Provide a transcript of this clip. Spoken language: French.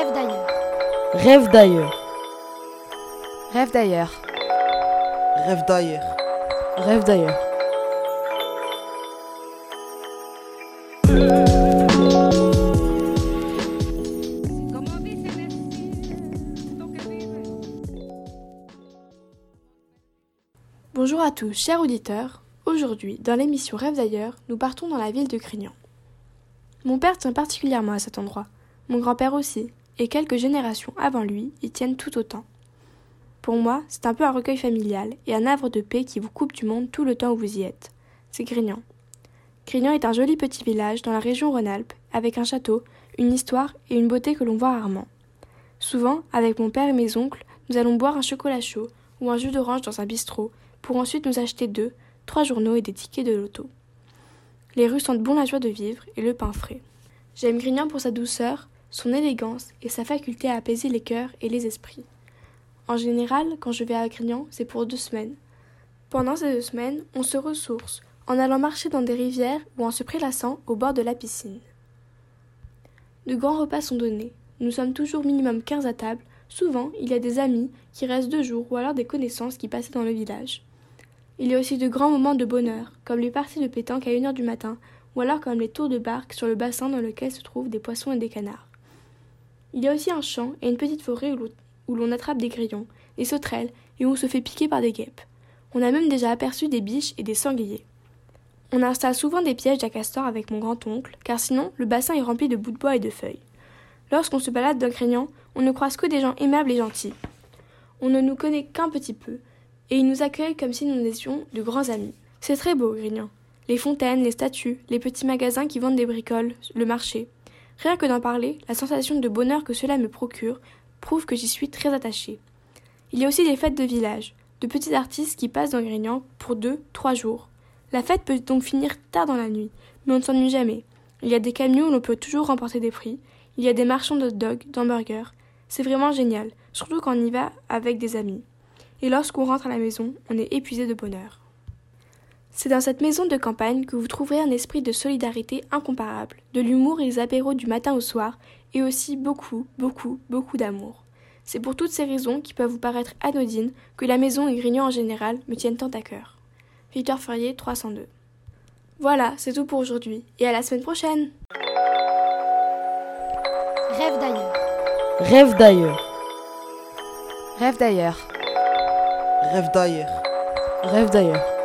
Rêve d'ailleurs. Rêve d'ailleurs. Rêve d'ailleurs. Rêve d'ailleurs. Rêve d'ailleurs. Bonjour à tous, chers auditeurs. Aujourd'hui, dans l'émission Rêve d'ailleurs, nous partons dans la ville de Crignan. Mon père tient particulièrement à cet endroit, mon grand-père aussi, et quelques générations avant lui y tiennent tout autant. Pour moi, c'est un peu un recueil familial et un havre de paix qui vous coupe du monde tout le temps où vous y êtes. C'est Grignan. Grignan est un joli petit village dans la région Rhône-Alpes, avec un château, une histoire et une beauté que l'on voit rarement. Souvent, avec mon père et mes oncles, nous allons boire un chocolat chaud ou un jus d'orange dans un bistrot, pour ensuite nous acheter deux, trois journaux et des tickets de loto. Les rues sentent bon la joie de vivre et le pain frais. J'aime Grignan pour sa douceur, son élégance et sa faculté à apaiser les cœurs et les esprits. En général, quand je vais à Grignan, c'est pour deux semaines. Pendant ces deux semaines, on se ressource en allant marcher dans des rivières ou en se prélassant au bord de la piscine. De grands repas sont donnés. Nous sommes toujours minimum quinze à table. Souvent, il y a des amis qui restent deux jours ou alors des connaissances qui passaient dans le village. Il y a aussi de grands moments de bonheur, comme les parties de pétanque à une heure du matin, ou alors comme les tours de barque sur le bassin dans lequel se trouvent des poissons et des canards. Il y a aussi un champ et une petite forêt où l'on attrape des grillons, des sauterelles et où on se fait piquer par des guêpes. On a même déjà aperçu des biches et des sangliers. On installe souvent des pièges à castors avec mon grand-oncle, car sinon le bassin est rempli de bouts de bois et de feuilles. Lorsqu'on se balade d'un craignant, on ne croise que des gens aimables et gentils. On ne nous connaît qu'un petit peu, et ils nous accueillent comme si nous étions de grands amis. C'est très beau, Grignan. Les fontaines, les statues, les petits magasins qui vendent des bricoles, le marché. Rien que d'en parler, la sensation de bonheur que cela me procure prouve que j'y suis très attachée. Il y a aussi des fêtes de village, de petits artistes qui passent dans Grignan pour deux, trois jours. La fête peut donc finir tard dans la nuit, mais on ne s'ennuie jamais. Il y a des camions où l'on peut toujours remporter des prix. Il y a des marchands de dogs, d'hamburgers. C'est vraiment génial, surtout quand on y va avec des amis. Et lorsqu'on rentre à la maison, on est épuisé de bonheur. C'est dans cette maison de campagne que vous trouverez un esprit de solidarité incomparable, de l'humour et les apéros du matin au soir, et aussi beaucoup, beaucoup, beaucoup d'amour. C'est pour toutes ces raisons qui peuvent vous paraître anodines que la maison et Grignan en général me tiennent tant à cœur. Victor Ferrier 302. Voilà, c'est tout pour aujourd'hui, et à la semaine prochaine Rêve d'ailleurs. Rêve d'ailleurs. Rêve d'ailleurs. Rêve d'ailleurs. Rêve d'ailleurs.